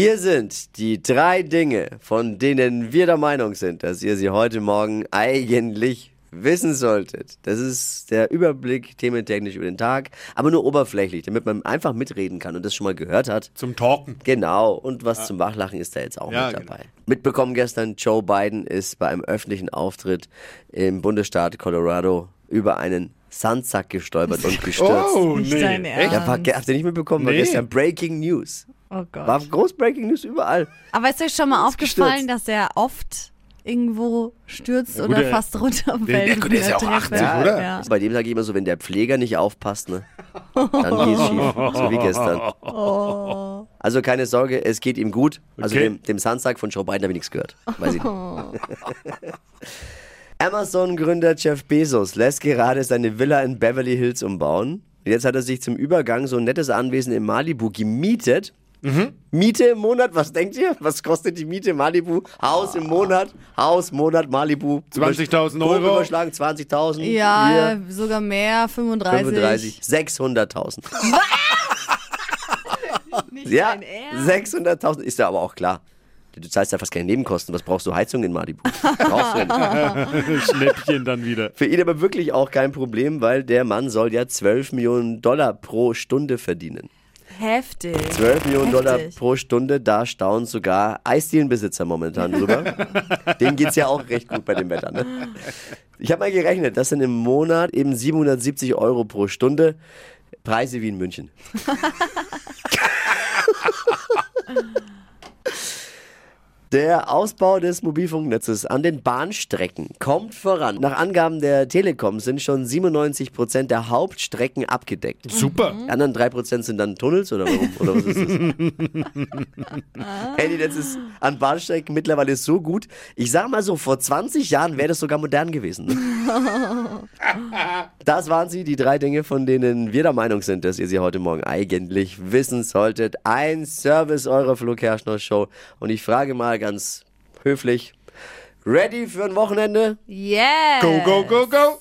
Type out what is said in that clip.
Hier sind die drei Dinge, von denen wir der Meinung sind, dass ihr sie heute Morgen eigentlich wissen solltet. Das ist der Überblick thementechnisch über den Tag, aber nur oberflächlich, damit man einfach mitreden kann und das schon mal gehört hat. Zum Talken. Genau, und was zum Wachlachen ist da jetzt auch Ja, mit dabei. Mitbekommen gestern, Joe Biden ist bei einem öffentlichen Auftritt im Bundesstaat Colorado über einen Sandsack gestolpert und gestürzt. Oh, Nicht nee. dein Echt? Ja, war, habt ihr nicht mitbekommen? War Nee. gestern Breaking News. Oh Gott. War groß Breaking News überall. Aber ist euch schon mal aufgefallen, gestürzt. dass er oft irgendwo stürzt Ja, gut, oder der- fast runterfällt? der- der- der ist ja auch Treppe? 80, oder? Ja. Bei dem sage ich immer so, wenn der Pfleger nicht aufpasst, ne, dann geht's schief. So wie gestern. Also keine Sorge, es geht ihm gut. Also Okay. dem, dem Sandsack von Joe Biden habe ich nichts gehört. Weiß ich nicht. Amazon-Gründer Jeff Bezos lässt gerade seine Villa in Beverly Hills umbauen. Jetzt hat er sich zum Übergang so ein nettes Anwesen in Malibu gemietet. Miete im Monat, was denkt ihr? Was kostet die Miete Malibu? Haus im Monat, Haus, Monat, Malibu. 20.000 Grob Euro. überschlagen, 20.000. Ja, Hier, sogar mehr, 35. 35, 600.000. Nicht Ja, dein Ernst? 600.000 ist ja aber auch klar. Du zahlst ja fast keine Nebenkosten. Was brauchst du? Heizung in Malibu? Brauchst du nicht. Schnäppchen dann wieder. Für ihn aber wirklich auch kein Problem, weil der Mann soll ja 12 Millionen Dollar pro Stunde verdienen. Heftig. 12 Millionen Dollar Heftig. pro Stunde, da staunen sogar Eisdielenbesitzer momentan drüber. Dem geht's ja auch recht gut bei dem Wetter. Ne? Ich habe mal gerechnet, das sind im Monat eben 770 Euro pro Stunde. Preise wie in München. Der Ausbau des Mobilfunknetzes an den Bahnstrecken kommt voran. Nach Angaben der Telekom sind schon 97 Prozent der Hauptstrecken abgedeckt. Super. Die anderen 3% sind dann Tunnels oder warum? Oder was ist das? Handynetz ist an Bahnstrecken mittlerweile so gut. Ich sag mal so, vor 20 Jahren wäre das sogar modern gewesen. Das waren sie, die drei Dinge, von denen wir der Meinung sind, dass ihr sie heute Morgen eigentlich wissen solltet. Ein Service eurer Flo Kerschner Show. Und ich frage mal ganz höflich, ready für ein Wochenende? Yeah. Go, go, go, go.